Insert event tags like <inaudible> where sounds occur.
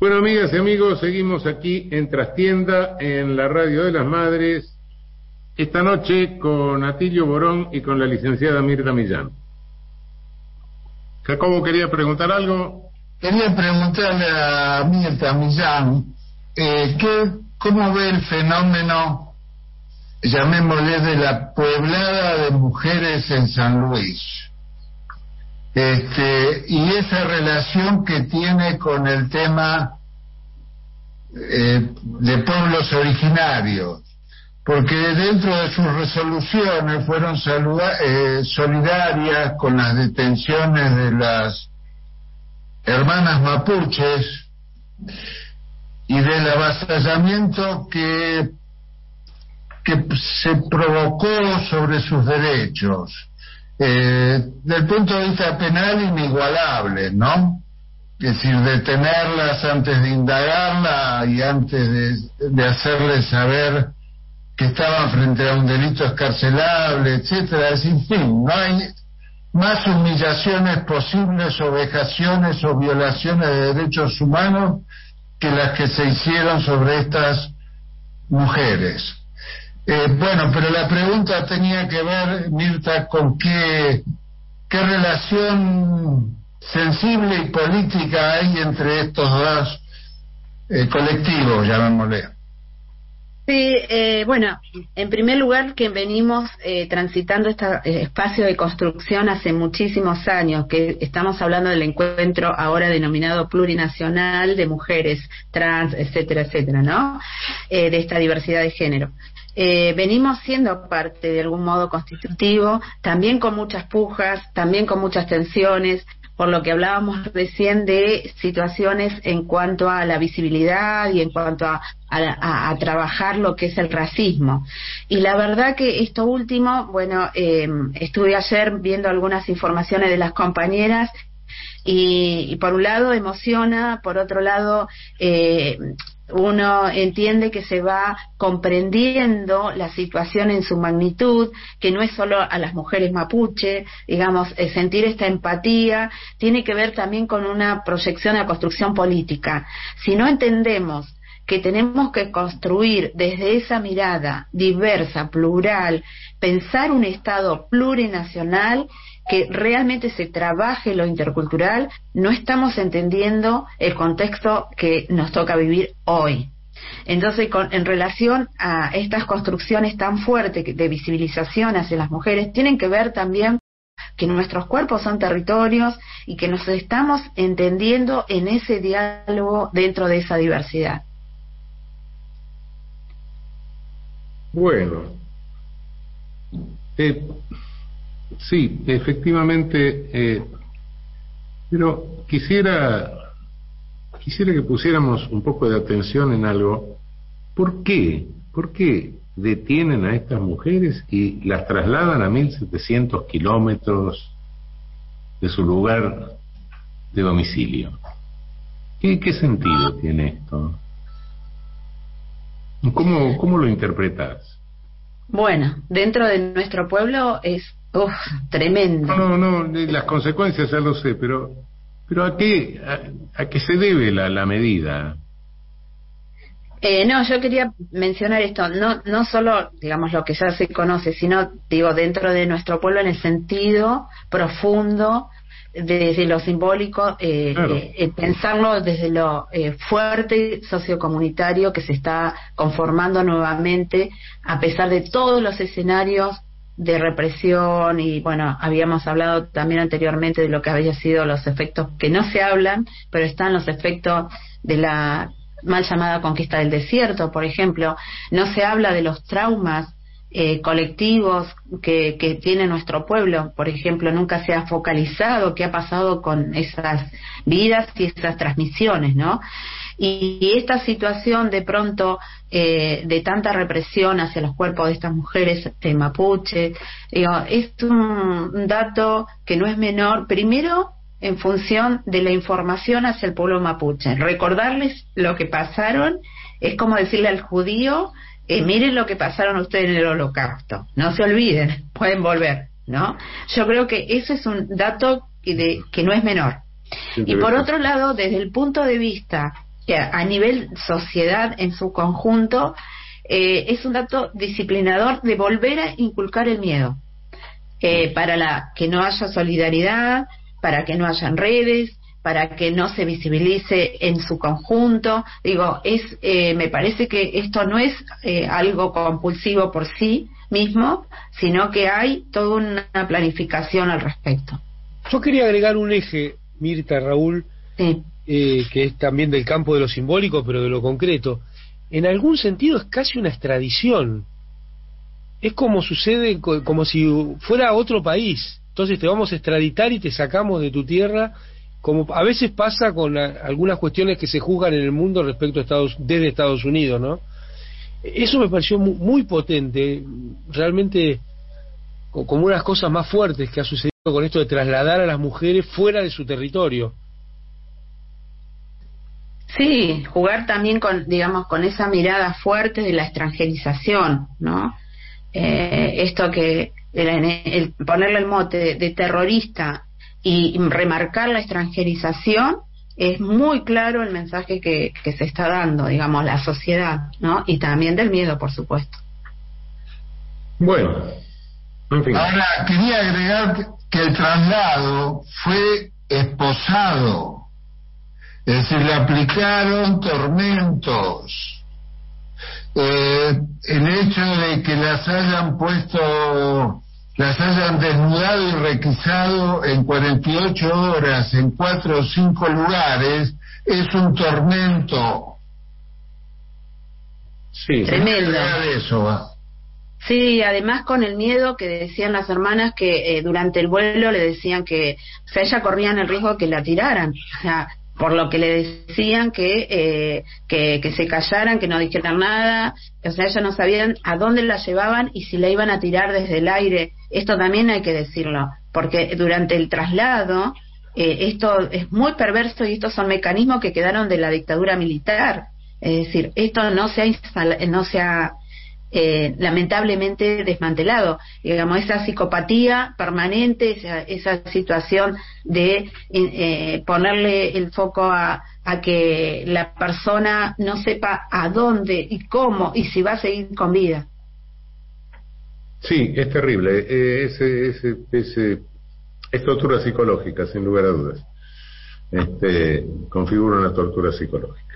Bueno, amigas y amigos, seguimos aquí en Trastienda, en la Radio de las Madres, esta noche con Atilio Borón y con la licenciada Mirta Millán. Jacobo quería preguntar algo. Quería preguntarle a Mirta Millán, eh, ¿qué, ¿cómo ve el fenómeno, llamémosle, de la pueblada de mujeres en San Luis? Este, y esa relación que tiene con el tema eh, de pueblos originarios, porque dentro de sus resoluciones fueron eh, solidarias con las detenciones de las hermanas mapuches y del avasallamiento que, que se provocó sobre sus derechos. Eh, del punto de vista penal inigualable, ¿no? Es decir, detenerlas antes de indagarla y antes de, de hacerles saber que estaban frente a un delito escarcelable, etcétera. Es en fin, no hay más humillaciones posibles o vejaciones o violaciones de derechos humanos que las que se hicieron sobre estas mujeres. Eh, bueno, pero la pregunta tenía que ver, Mirta, con qué, relación sensible y política hay entre estos dos eh, colectivos, llamémosle. Sí, eh, bueno, en primer lugar que venimos eh, transitando este espacio de construcción hace muchísimos años, que estamos hablando del encuentro ahora denominado plurinacional de mujeres trans, etcétera, etcétera, ¿no? de esta diversidad de género. Eh, venimos siendo parte de algún modo constitutivo, también con muchas pujas, también con muchas tensiones, por lo que hablábamos recién de situaciones en cuanto a la visibilidad y en cuanto a, trabajar lo que es el racismo. Y la verdad que esto último, bueno, eh, estuve ayer viendo algunas informaciones de las compañeras y, por un lado emociona, por otro lado eh, uno entiende que se va comprendiendo la situación en su magnitud, que no es solo a las mujeres mapuche, digamos, sentir esta empatía tiene que ver también con una proyección a construcción política. Si no entendemos que tenemos que construir desde esa mirada diversa, plural, pensar un Estado plurinacional que realmente se trabaje lo intercultural, no estamos entendiendo el contexto que nos toca vivir hoy. Entonces, en relación a estas construcciones tan fuertes de visibilización hacia las mujeres, tienen que ver también que nuestros cuerpos son territorios y que nos estamos entendiendo en ese diálogo dentro de esa diversidad. Bueno, eh, Sí, efectivamente, eh, pero quisiera, quisiera que pusiéramos un poco de atención en algo. ¿Por qué? ¿Por qué detienen a estas mujeres y las trasladan a 1.700 kilómetros de su lugar de domicilio? ¿Qué, qué sentido tiene esto? ¿Cómo, ¿Cómo lo interpretas? Bueno, dentro de nuestro pueblo es Uf, tremendo. No, no, no, las consecuencias ya lo sé, pero, pero ¿a qué, a, qué se debe la, la medida? Eh, no, yo quería mencionar esto, no, no solo, digamos, lo que ya se conoce, sino, digo, dentro de nuestro pueblo en el sentido profundo, desde lo simbólico, eh, eh, eh pensarlo desde lo eh, fuerte sociocomunitario que se está conformando nuevamente, a pesar de todos los escenarios de represión y bueno, habíamos hablado también anteriormente de lo que había sido los efectos que no se hablan, pero están los efectos de la mal llamada conquista del desierto, por ejemplo, no se habla de los traumas eh, colectivos que, que tiene nuestro pueblo, por ejemplo, nunca se ha focalizado qué ha pasado con esas vidas y esas transmisiones, ¿no? Y esta situación de pronto eh, de tanta represión hacia los cuerpos de estas mujeres de mapuche, es un dato que no es menor, primero en función de la información hacia el pueblo mapuche. Recordarles lo que pasaron es como decirle al judío, eh, miren lo que pasaron ustedes en el holocausto, no se olviden, <laughs> pueden volver, ¿no? Yo creo que eso es un dato que, de, que no es menor. Y por otro lado, desde el punto de vista a nivel sociedad en su conjunto, eh, es un dato disciplinador de volver a inculcar el miedo. Eh, para la, que no haya solidaridad, para que no hayan redes, para que no se visibilice en su conjunto. Digo, es, eh, me parece que esto no es algo compulsivo por sí mismo, sino que hay toda una planificación al respecto. Yo quería agregar un eje, Mirta, Raúl, que es también del campo de lo simbólico, pero de lo concreto en algún sentido es casi una extradición. Es como sucede, como si fuera otro país. Entonces te vamos a extraditar y te sacamos de tu tierra, como a veces pasa con algunas cuestiones que se juzgan en el mundo respecto a Estados, desde Estados Unidos, ¿no? Eso me pareció muy, potente, realmente como una de las cosas más fuertes que ha sucedido con esto de trasladar a las mujeres fuera de su territorio. Sí, jugar también con, digamos, con esa mirada fuerte de la extranjerización, ¿no? Eh, esto que el, ponerle el mote de, terrorista y remarcar la extranjerización es muy claro el mensaje que, que se está dando, digamos, la sociedad, ¿no? Y también del miedo, por supuesto. Bueno, ahora quería agregar que el traslado fue esposado es decir, le aplicaron tormentos. Eh, el hecho de que las hayan puesto, las hayan desnudado y requisado en 48 horas en cuatro o cinco lugares, es un tormento. Sí, tremendo. Eso, Sí, además con el miedo que decían las hermanas que eh, durante el vuelo le decían que, o sea, ella corrían el riesgo de que la tiraran. O sea, por lo que le decían eh, que, que, se callaran, que no dijeran nada, o sea, ellos no sabían a dónde la llevaban y si la iban a tirar desde el aire. Esto también hay que decirlo, porque durante el traslado eh, esto es muy perverso y estos son mecanismos que quedaron de la dictadura militar. Es decir, esto no se ha, no se ha eh, lamentablemente desmantelado. Digamos, esa psicopatía permanente, esa, esa situación de eh, ponerle el foco a, a, que la persona no sepa a dónde y cómo y si va a seguir con vida. Sí, es terrible. Eh, ese, ese, ese, es tortura psicológica, sin lugar a dudas. Este, configura una tortura psicológica.